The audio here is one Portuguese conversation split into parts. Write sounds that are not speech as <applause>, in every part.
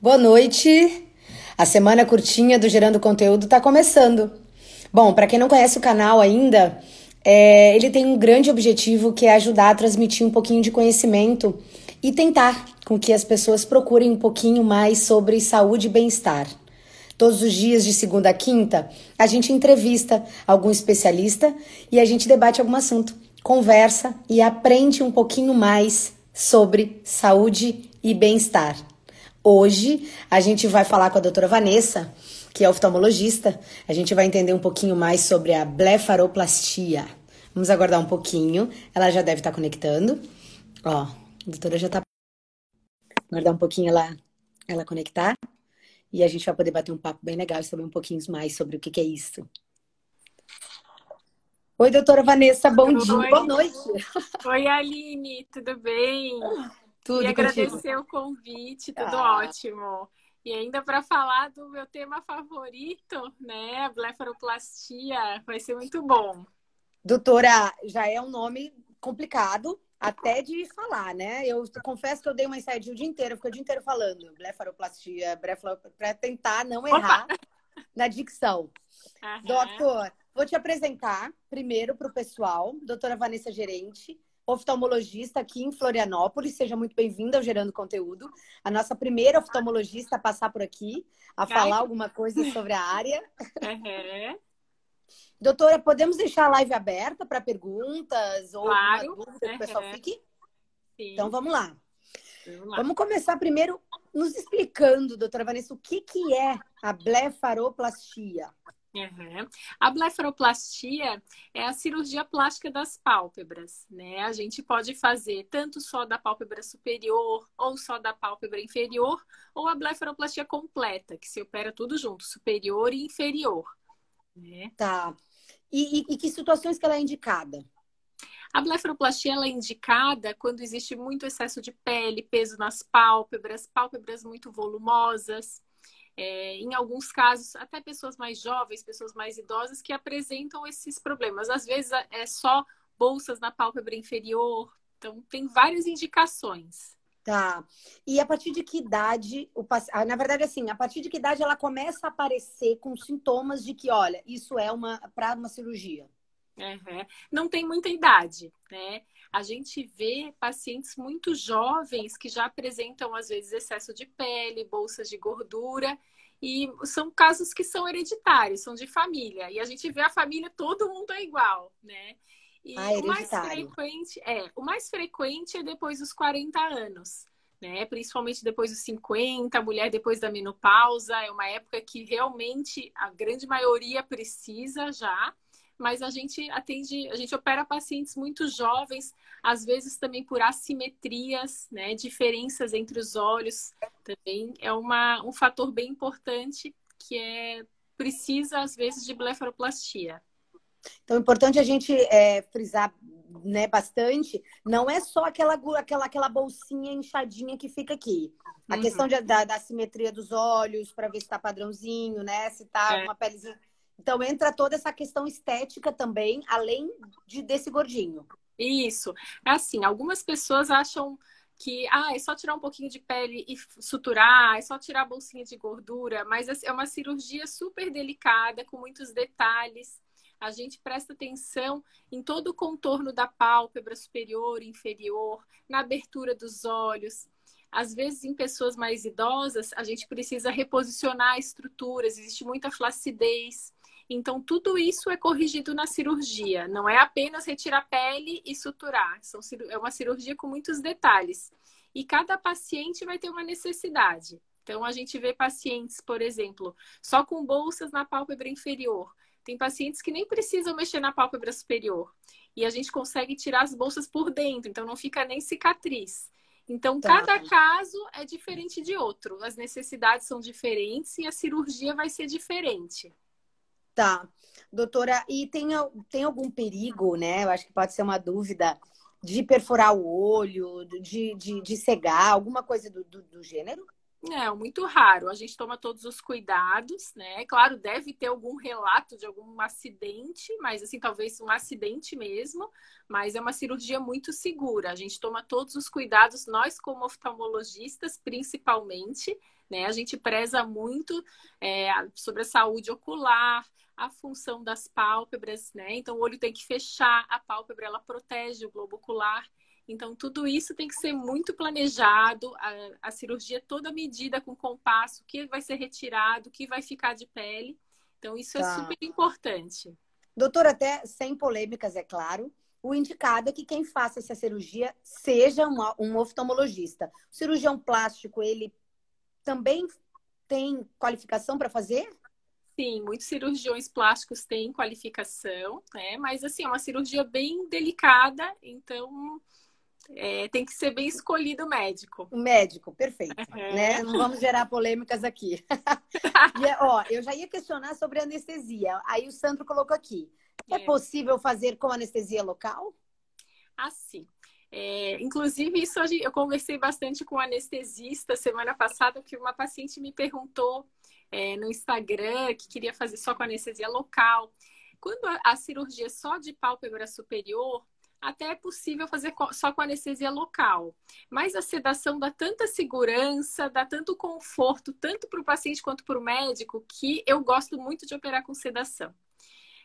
Boa noite. A semana curtinha do Gerando Conteúdo está começando. Bom, para quem não conhece o canal ainda, é, ele tem um grande objetivo que é ajudar a transmitir um pouquinho de conhecimento e tentar com que as pessoas procurem um pouquinho mais sobre saúde e bem-estar. Todos os dias, de segunda a quinta, a gente entrevista algum especialista e a gente debate algum assunto, conversa e aprende um pouquinho mais sobre saúde e bem-estar. Hoje a gente vai falar com a doutora Vanessa, que é oftalmologista. A gente vai entender um pouquinho mais sobre a blefaroplastia. Vamos aguardar um pouquinho. Ela já deve estar conectando. Ó, a doutora já está. Aguardar um pouquinho ela, ela conectar. E a gente vai poder bater um papo bem legal e saber um pouquinho mais sobre o que, que é isso. Oi, doutora Vanessa, bom Oi. dia, boa noite. Oi, Aline, tudo bem? <laughs> Tudo e agradecer contigo. o convite, tudo ah. ótimo. E ainda para falar do meu tema favorito, né, a blefaroplastia, vai ser muito bom. Doutora, já é um nome complicado até de falar, né? Eu confesso que eu dei uma ensaio o dia inteiro, fico o dia inteiro falando blefaroplastia, para tentar não errar Opa. na dicção. Uhum. Doutor, vou te apresentar primeiro para o pessoal, doutora Vanessa Gerente, oftalmologista aqui em Florianópolis. Seja muito bem-vinda ao Gerando Conteúdo. A nossa primeira oftalmologista a passar por aqui, a falar alguma coisa sobre a área. Uhum. Doutora, podemos deixar a live aberta para perguntas ou claro. dúvida que o pessoal fique? Sim. Então vamos lá. vamos lá. Vamos começar primeiro nos explicando, doutora Vanessa, o que, que é a blefaroplastia? Uhum. A blefaroplastia é a cirurgia plástica das pálpebras, né? A gente pode fazer tanto só da pálpebra superior ou só da pálpebra inferior, ou a blefaroplastia completa, que se opera tudo junto, superior e inferior. Né? Tá. E, e, e que situações que ela é indicada? A blefaroplastia é indicada quando existe muito excesso de pele, peso nas pálpebras, pálpebras muito volumosas, é, em alguns casos, até pessoas mais jovens, pessoas mais idosas que apresentam esses problemas. Às vezes é só bolsas na pálpebra inferior. Então, tem várias indicações. Tá. E a partir de que idade, o. Ah, na verdade, assim, a partir de que idade ela começa a aparecer com sintomas de que, olha, isso é uma para uma cirurgia? Uhum. Não tem muita idade, né? A gente vê pacientes muito jovens que já apresentam, às vezes, excesso de pele, bolsas de gordura, e são casos que são hereditários, são de família. E a gente vê a família, todo mundo é igual, né? E ah, o mais frequente é, o mais frequente é depois dos 40 anos, né? Principalmente depois dos 50, a mulher depois da menopausa, é uma época que realmente a grande maioria precisa já mas a gente atende, a gente opera pacientes muito jovens, às vezes também por assimetrias, né, diferenças entre os olhos, também é uma, um fator bem importante que é precisa às vezes de blefaroplastia. Então, é importante a gente é, frisar né, bastante, não é só aquela, aquela, aquela bolsinha inchadinha que fica aqui. A uhum. questão de, da, da simetria dos olhos, para ver se está padrãozinho, né? Se está é. uma pelezinha então entra toda essa questão estética também, além de, desse gordinho. Isso. É assim, algumas pessoas acham que ah, é só tirar um pouquinho de pele e suturar, é só tirar a bolsinha de gordura, mas assim, é uma cirurgia super delicada, com muitos detalhes. A gente presta atenção em todo o contorno da pálpebra superior e inferior, na abertura dos olhos. Às vezes, em pessoas mais idosas, a gente precisa reposicionar estruturas, existe muita flacidez. Então, tudo isso é corrigido na cirurgia. Não é apenas retirar pele e suturar. São, é uma cirurgia com muitos detalhes. E cada paciente vai ter uma necessidade. Então, a gente vê pacientes, por exemplo, só com bolsas na pálpebra inferior. Tem pacientes que nem precisam mexer na pálpebra superior. E a gente consegue tirar as bolsas por dentro, então não fica nem cicatriz. Então, tá. cada caso é diferente de outro. As necessidades são diferentes e a cirurgia vai ser diferente. Tá. Doutora, e tem, tem algum perigo, né? Eu acho que pode ser uma dúvida de perfurar o olho, de, de, de cegar, alguma coisa do, do, do gênero? Não, muito raro. A gente toma todos os cuidados, né? Claro, deve ter algum relato de algum acidente, mas assim, talvez um acidente mesmo, mas é uma cirurgia muito segura. A gente toma todos os cuidados, nós como oftalmologistas, principalmente, né? A gente preza muito é, sobre a saúde ocular, a função das pálpebras, né? Então, o olho tem que fechar, a pálpebra ela protege o globo ocular. Então, tudo isso tem que ser muito planejado, a, a cirurgia toda medida com compasso, o que vai ser retirado, o que vai ficar de pele. Então, isso é tá. é super importante. Doutora, até sem polêmicas, é claro, o indicado é que quem faça essa cirurgia seja uma, um oftalmologista. O cirurgião plástico, ele também tem qualificação para fazer? Sim, muitos cirurgiões plásticos têm qualificação, né? Mas assim, é uma cirurgia bem delicada, então é, tem que ser bem escolhido o médico. O médico, perfeito. Uhum. Né? Não vamos gerar polêmicas aqui. <laughs> e, é, ó, eu já ia questionar sobre anestesia. Aí o Sandro colocou aqui. É, é possível fazer com anestesia local? Assim. É, inclusive, isso eu conversei bastante com o anestesista semana passada, que uma paciente me perguntou é, no Instagram que queria fazer só com anestesia local. Quando a, a cirurgia só de pálpebra superior, até é possível fazer só com anestesia local. Mas a sedação dá tanta segurança, dá tanto conforto, tanto para o paciente quanto para o médico, que eu gosto muito de operar com sedação.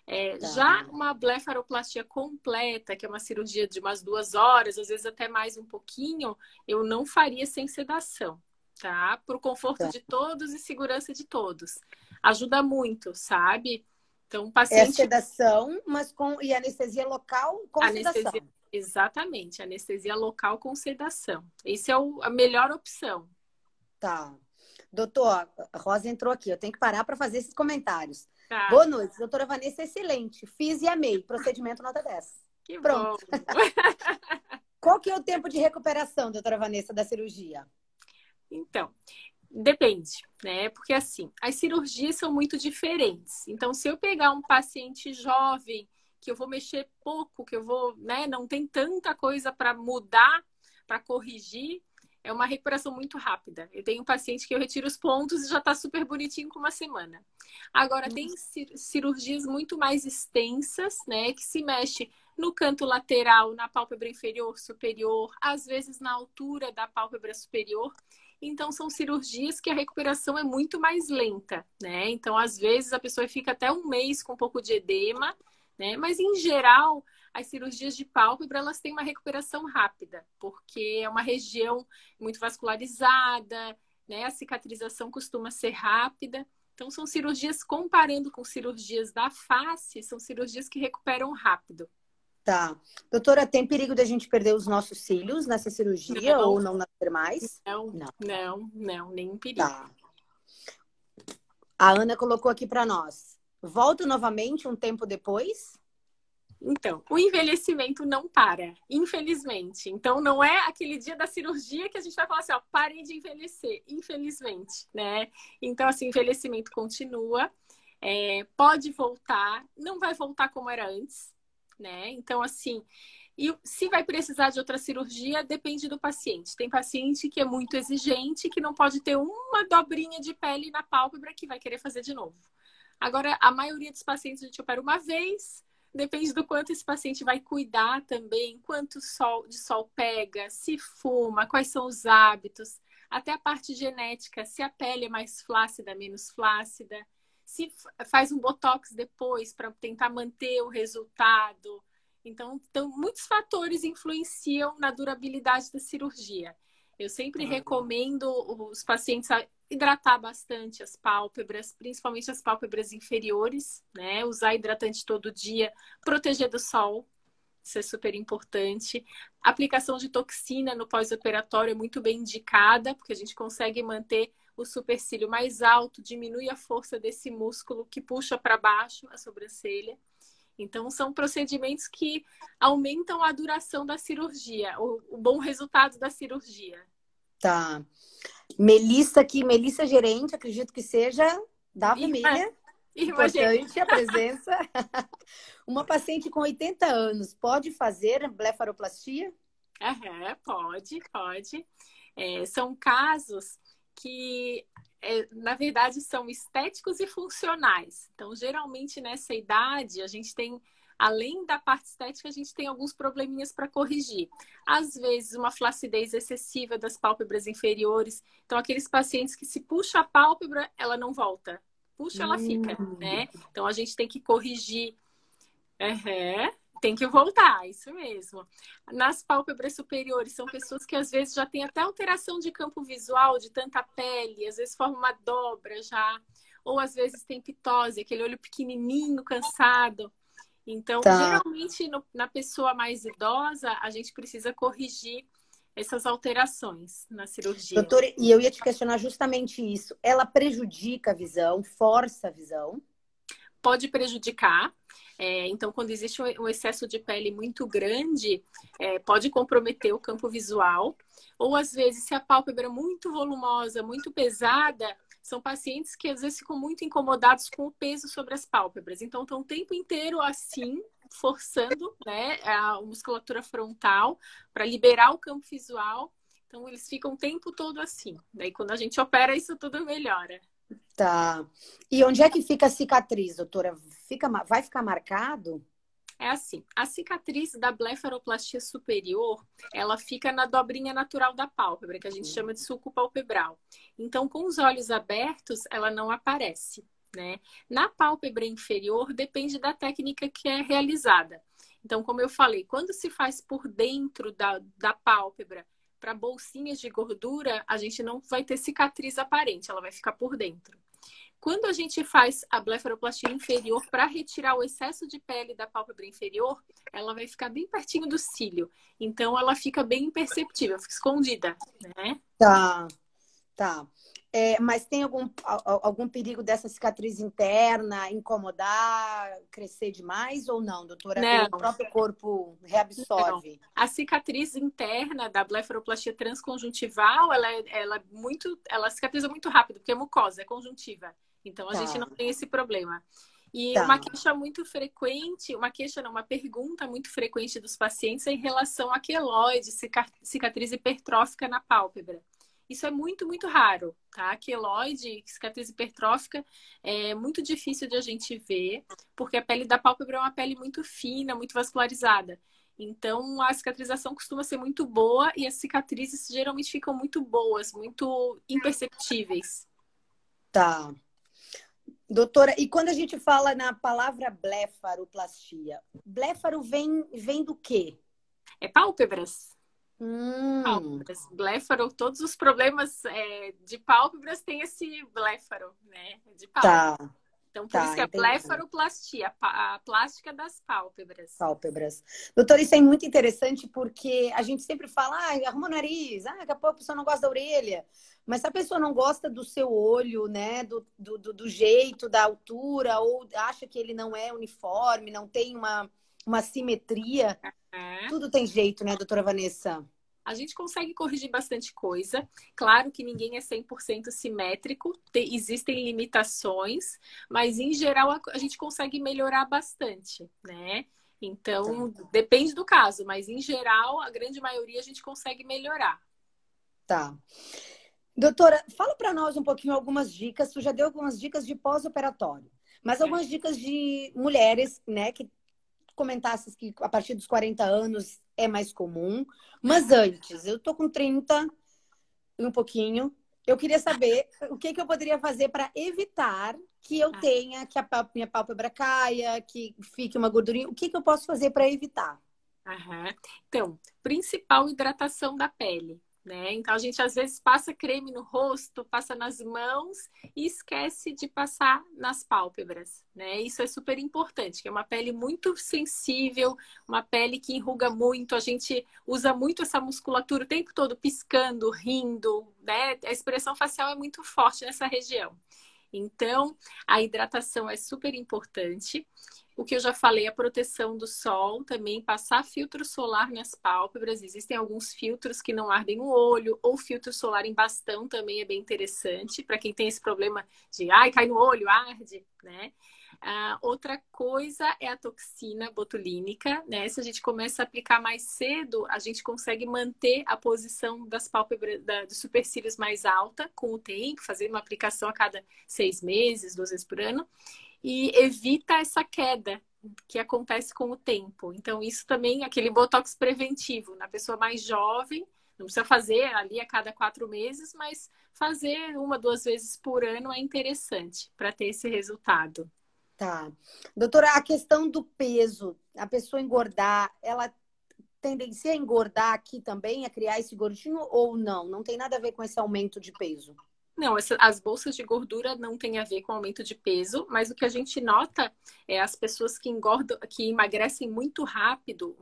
É, tá. Já uma blefaroplastia completa, que é uma cirurgia de umas duas horas, às vezes até mais um pouquinho, eu não faria sem sedação, tá? Para o conforto tá. de todos e segurança de todos. Ajuda muito, sabe? Então, paciente... É sedação, mas com e anestesia local com anestesia... sedação. Exatamente, anestesia local com sedação. Essa é o... a melhor opção. Tá. Doutor, a Rosa entrou aqui, eu tenho que parar para fazer esses comentários. Tá. Boa noite, doutora Vanessa, excelente. Fiz e amei. Procedimento nota 10. Que Pronto. bom. <laughs> Qual que é o tempo de recuperação, doutora Vanessa, da cirurgia? Então, Depende, né? Porque assim, as cirurgias são muito diferentes. Então, se eu pegar um paciente jovem, que eu vou mexer pouco, que eu vou, né, não tem tanta coisa para mudar, para corrigir, é uma recuperação muito rápida. Eu tenho um paciente que eu retiro os pontos e já está super bonitinho com uma semana. Agora, tem cirurgias muito mais extensas, né, que se mexe no canto lateral, na pálpebra inferior, superior, às vezes na altura da pálpebra superior. Então, são cirurgias que a recuperação é muito mais lenta, né? Então, às vezes, a pessoa fica até um mês com um pouco de edema, né? Mas, em geral, as cirurgias de pálpebra, elas têm uma recuperação rápida, porque é uma região muito vascularizada, né? A cicatrização costuma ser rápida. Então, são cirurgias, comparando com cirurgias da face, são cirurgias que recuperam rápido. Tá. Doutora, tem perigo da gente perder os nossos cílios nessa cirurgia não. ou não nascer mais? Não, não, não, não nenhum perigo. Tá. A Ana colocou aqui para nós. Volto novamente um tempo depois? Então, o envelhecimento não para, infelizmente. Então, não é aquele dia da cirurgia que a gente vai falar assim, ó, parem de envelhecer, infelizmente, né? Então, assim, envelhecimento continua, é, pode voltar, não vai voltar como era antes, né? Então, assim, e se vai precisar de outra cirurgia, depende do paciente. Tem paciente que é muito exigente, que não pode ter uma dobrinha de pele na pálpebra que vai querer fazer de novo. Agora, a maioria dos pacientes a gente opera uma vez, depende do quanto esse paciente vai cuidar também, quanto sol, de sol pega, se fuma, quais são os hábitos, até a parte genética, se a pele é mais flácida, menos flácida se faz um botox depois para tentar manter o resultado. Então, então, muitos fatores influenciam na durabilidade da cirurgia. Eu sempre ah, recomendo os pacientes hidratar bastante as pálpebras, principalmente as pálpebras inferiores, né? Usar hidratante todo dia, proteger do sol, isso é super importante. aplicação de toxina no pós-operatório é muito bem indicada, porque a gente consegue manter o supercílio mais alto, diminui a força desse músculo que puxa para baixo a sobrancelha. Então, são procedimentos que aumentam a duração da cirurgia, o, o bom resultado da cirurgia. Tá. Melissa aqui, Melissa gerente, acredito que seja da família. Importante a presença. <laughs> Uma paciente com 80 anos pode fazer blefaroplastia? Uhum, pode, pode. É, são casos que é, na verdade são estéticos e funcionais. Então, geralmente nessa idade, a gente tem além da parte estética, a gente tem alguns probleminhas para corrigir. Às vezes, uma flacidez excessiva das pálpebras inferiores. Então, aqueles pacientes que se puxa a pálpebra, ela não volta. Puxa, ela fica, hum. né? Então, a gente tem que corrigir. Uhum. Tem que voltar, isso mesmo. Nas pálpebras superiores, são pessoas que às vezes já têm até alteração de campo visual, de tanta pele, às vezes forma uma dobra já, ou às vezes tem pitose, aquele olho pequenininho, cansado. Então, tá. geralmente, no, na pessoa mais idosa, a gente precisa corrigir essas alterações na cirurgia. Doutora, e eu ia te questionar justamente isso. Ela prejudica a visão, força a visão? Pode prejudicar. É, então, quando existe um excesso de pele muito grande, é, pode comprometer o campo visual. Ou, às vezes, se a pálpebra é muito volumosa, muito pesada, são pacientes que às vezes ficam muito incomodados com o peso sobre as pálpebras. Então, estão o tempo inteiro assim, forçando né, a musculatura frontal para liberar o campo visual. Então, eles ficam o tempo todo assim. Daí, quando a gente opera, isso tudo melhora. Tá. E onde é que fica a cicatriz, doutora? Fica, vai ficar marcado? É assim, a cicatriz da blefaroplastia superior, ela fica na dobrinha natural da pálpebra, que a gente chama de sulco palpebral. Então, com os olhos abertos, ela não aparece, né? Na pálpebra inferior, depende da técnica que é realizada. Então, como eu falei, quando se faz por dentro da, da pálpebra para bolsinhas de gordura, a gente não vai ter cicatriz aparente, ela vai ficar por dentro. Quando a gente faz a blefaroplastia inferior para retirar o excesso de pele da pálpebra inferior, ela vai ficar bem pertinho do cílio. Então ela fica bem imperceptível, fica escondida, né? Tá, tá. É, mas tem algum, algum perigo dessa cicatriz interna incomodar, crescer demais ou não, doutora? Não. O próprio corpo reabsorve? Não. A cicatriz interna da blefaroplastia transconjuntival, ela é, ela é muito, ela cicatriza muito rápido, porque é mucosa, é conjuntiva. Então a tá. gente não tem esse problema. E tá. uma queixa muito frequente, uma queixa não, uma pergunta muito frequente dos pacientes é em relação a queloide, cicatriz hipertrófica na pálpebra. Isso é muito, muito raro, tá? Queloide, cicatriz hipertrófica, é muito difícil de a gente ver, porque a pele da pálpebra é uma pele muito fina, muito vascularizada. Então, a cicatrização costuma ser muito boa e as cicatrizes geralmente ficam muito boas, muito imperceptíveis. Tá. Doutora, e quando a gente fala na palavra blefaroplastia, blefaro vem, vem do quê? É pálpebras. Hum. Pálpebras. Blefaro, todos os problemas é, de pálpebras têm esse blefaro, né? De pálpebras. Tá. Então, por tá, isso que é entendi. blefaroplastia, a plástica das pálpebras. Pálpebras. Doutora, isso é muito interessante porque a gente sempre fala, ah, arruma o nariz, ah, daqui a pouco a pessoa não gosta da orelha. Mas se a pessoa não gosta do seu olho, né, do, do, do jeito, da altura, ou acha que ele não é uniforme, não tem uma, uma simetria, uhum. tudo tem jeito, né, doutora Vanessa? A gente consegue corrigir bastante coisa. Claro que ninguém é 100% simétrico, tem, existem limitações, mas em geral a, a, gente consegue melhorar bastante, né? Então, tá. depende do caso, mas em geral, a grande maioria a gente consegue melhorar. Tá. Doutora, fala para nós um pouquinho algumas dicas. Tu já deu algumas dicas de pós-operatório, mas algumas dicas de mulheres, né, que comentasses que a partir dos 40 anos é mais comum. Mas antes, eu tô com 30 e um pouquinho. Eu queria saber o que, que eu poderia fazer para evitar que eu ah. tenha, que a minha pálpebra caia, que fique uma gordurinha. O que, que eu posso fazer para evitar? Aham. Então, principal hidratação da pele né? Então a gente às vezes passa creme no rosto, passa nas mãos e esquece de passar nas pálpebras, né? Isso é super importante, que é uma pele muito sensível, uma pele que enruga muito, a gente usa muito essa musculatura o tempo todo piscando, rindo, né? A expressão facial é muito forte nessa região. Então, a hidratação é super importante o que eu já falei, a proteção do sol, também passar filtro solar nas pálpebras. Existem alguns filtros que não ardem no olho, ou filtro solar em bastão também é bem interessante para quem tem esse problema de ai, cai no olho, arde, né? Uh, outra coisa é a toxina botulínica, né? Se a gente começa a aplicar mais cedo, a gente consegue manter a posição das pálpebras, da, dos supercílios mais alta com o tempo, fazer uma aplicação a cada seis meses, duas vezes por ano, e evita essa queda que acontece com o tempo. Então, isso também, aquele botox preventivo na pessoa mais jovem, não precisa fazer ali a cada quatro meses, mas fazer uma, duas vezes por ano é interessante para ter esse resultado. Tá. Doutora, a questão do peso, a pessoa engordar, ela tendencia a engordar aqui também, a criar esse gordinho ou não? Não tem nada a ver com esse aumento de peso? Não, essa, as bolsas de gordura não tem a ver com aumento de peso, mas o que a gente nota é as pessoas que engordam, que emagrecem muito rápido,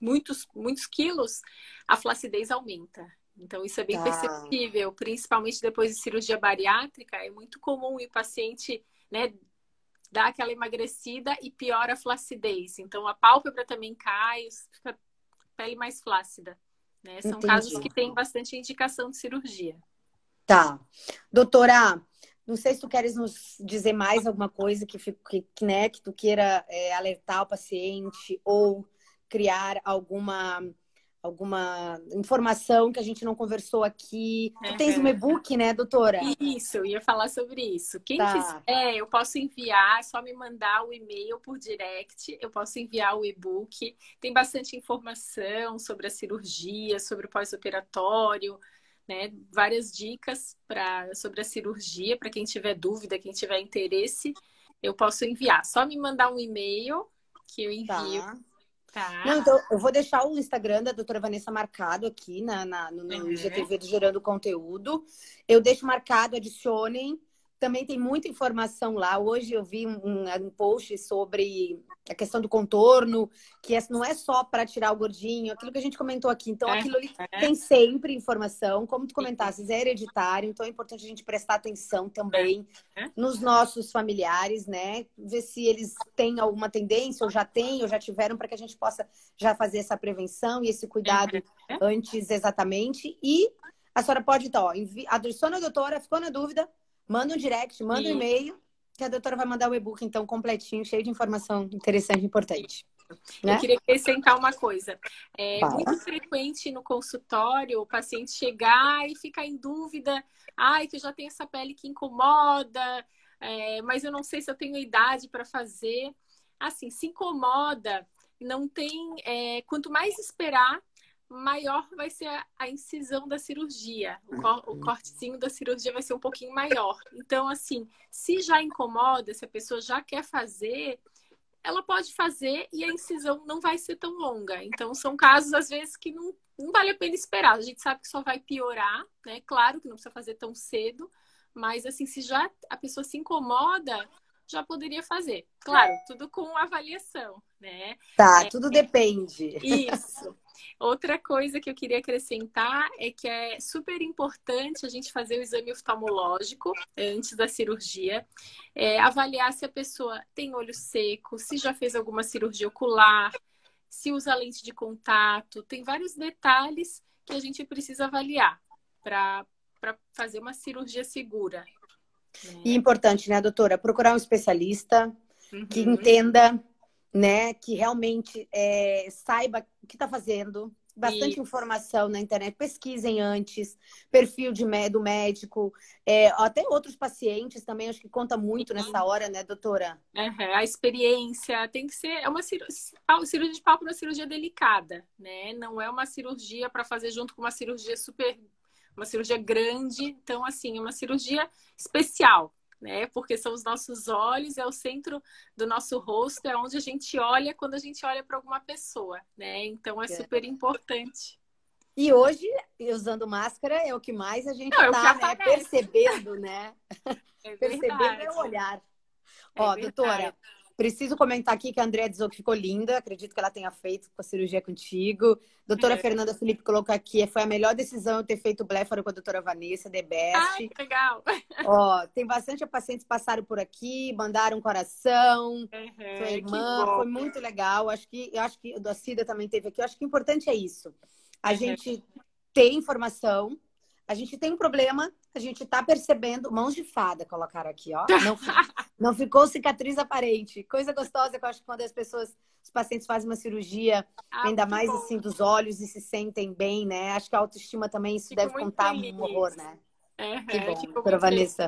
muitos, muitos quilos, a flacidez aumenta. Então, isso é bem tá. perceptível, principalmente depois de cirurgia bariátrica. É muito comum o paciente né, dá aquela emagrecida e piora a flacidez. Então a pálpebra também cai, fica a pele mais flácida. Né? São Entendi. casos que têm bastante indicação de cirurgia. Tá. Doutora, não sei se tu queres nos dizer mais alguma coisa que, que, né, que tu queira é, alertar o paciente ou criar alguma alguma informação que a gente não conversou aqui. Tu uhum. tens um e-book, né, doutora? Isso, eu ia falar sobre isso. Quem tá. quiser, eu posso enviar, é só me mandar o e-mail por direct, eu posso enviar o e-book. Tem bastante informação sobre a cirurgia, sobre o pós-operatório, né? Várias dicas pra, sobre a cirurgia, para quem tiver dúvida, quem tiver interesse, eu posso enviar. Só me mandar um e-mail que eu envio. Tá. Tá. Não, então, eu vou deixar o Instagram da doutora Vanessa marcado aqui na, na no, no uhum. IGTV do Gerando Conteúdo. Eu deixo marcado, adicionem. Também tem muita informação lá. Hoje eu vi um, um post sobre a questão do contorno, que é, não é só para tirar o gordinho, aquilo que a gente comentou aqui. Então, é, aquilo ali é. tem sempre informação. Como tu comentaste, é hereditário, então é importante a gente prestar atenção também é. nos nossos familiares, né? Ver se eles têm alguma tendência, ou já têm, ou já tiveram, para que a gente possa já fazer essa prevenção e esse cuidado antes exatamente. E a senhora pode, então, ó, adiciona a doutora, ficou na dúvida? Manda um direct, manda Sim. um e-mail, que a doutora vai mandar o e-book, então, completinho, cheio de informação interessante e importante. Né? Eu queria acrescentar uma coisa. É Fala. muito frequente no consultório o paciente chegar e ficar em dúvida. Ai, que eu já tenho essa pele que incomoda, é, mas eu não sei se eu tenho idade para fazer. Assim, se incomoda, não tem. É, quanto mais esperar, maior vai ser a, incisão da cirurgia. O, cor, o, cortezinho da cirurgia vai ser um pouquinho maior. Então, assim, se já incomoda, se a pessoa já quer fazer, ela pode fazer e a incisão não vai ser tão longa. Então, são casos, às vezes, que não, não vale a pena esperar. A gente sabe que só vai piorar, né? Claro que não precisa fazer tão cedo, mas, assim, se já a pessoa se incomoda, já poderia fazer. Claro, tudo com avaliação, né? Tá, é, tudo depende. Isso. Outra coisa que eu queria acrescentar é que é super importante a gente fazer o exame oftalmológico antes da cirurgia, é, avaliar se a pessoa tem olho seco, se já fez alguma cirurgia ocular, se usa lente de contato, tem vários detalhes que a gente precisa avaliar para fazer uma cirurgia segura. Né? E importante, né, doutora? Procurar um especialista uhum. que entenda né? Que realmente é, saiba o que está fazendo. Bastante Isso. informação na internet. Pesquisem antes, perfil de, do médico, é, até outros pacientes também, acho que conta muito nessa hora, né, doutora? Uhum. A experiência tem que ser. É uma cirurgia, cirurgia de pálpebra é uma cirurgia delicada, né? Não é uma cirurgia para fazer junto com uma cirurgia super. Uma cirurgia grande, então, assim, é uma cirurgia especial né? Porque são os nossos olhos, é o centro do nosso rosto, é onde a gente olha quando a gente olha para alguma pessoa, né? Então é, é super importante. E hoje, usando máscara, é o que mais a gente está é né, percebendo, né? <laughs> É percebendo é o olhar. É Ó, verdade. doutora, Preciso comentar aqui que a Andrea Dizou que ficou linda. Acredito que ela tenha feito com a cirurgia contigo. Doutora é. Fernanda Felipe colocou aqui. Foi a melhor decisão eu ter feito o blefaro com a doutora Vanessa, The Best. Ai, que legal. Ó, tem bastante pacientes que passaram por aqui, mandaram um coração. Uhum, Sua irmã. Foi muito legal. Acho que, eu acho que a Cida também teve aqui. Eu acho que o importante é isso. A uhum. gente ter informação. A gente tem um problema, a gente está percebendo. Mãos de fada colocaram aqui, ó. <laughs> Não, Não ficou cicatriz aparente. Coisa gostosa que eu acho que quando as pessoas, os pacientes fazem uma cirurgia, Ah, ainda mais bom. assim dos olhos e se sentem bem, né? Acho que a autoestima também isso Fico deve contar feliz. um horror, né? Aham, Que bom, doutora muito feliz. Vanessa.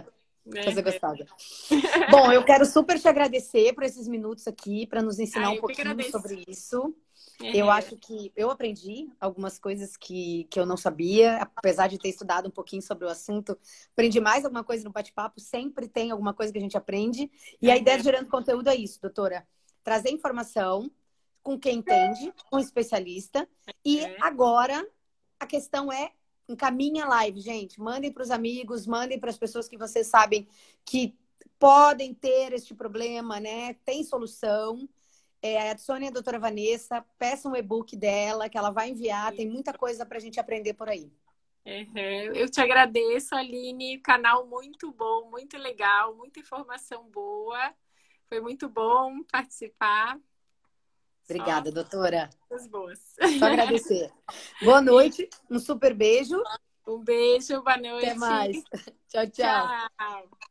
Aham. Coisa gostosa. <laughs> Bom, eu quero super te agradecer por esses minutos aqui para nos ensinar Ah, um pouquinho sobre isso. Eu Aham. acho que eu aprendi algumas coisas que, que eu não sabia, apesar de ter estudado um pouquinho sobre o assunto. Aprendi mais alguma coisa no bate-papo, sempre tem alguma coisa que a gente aprende. E a Uhum. ideia de gerando conteúdo é isso, doutora. Trazer informação com quem entende, com um especialista. E Uhum. agora a questão é encaminha a live, gente. Mandem para os amigos, mandem para as pessoas que vocês sabem que podem ter este problema, né? Tem solução. É, adicione a doutora Vanessa, peça um e-book dela, que ela vai enviar. Tem muita coisa para a gente aprender por aí. Uhum. Eu te agradeço, Aline. Canal muito bom, muito legal, muita informação boa. Foi muito bom participar. Obrigada, doutora. Só coisas boas. Só agradecer. Boa noite, um super beijo. Um beijo, boa noite. Até mais. Tchau, tchau. Tchau.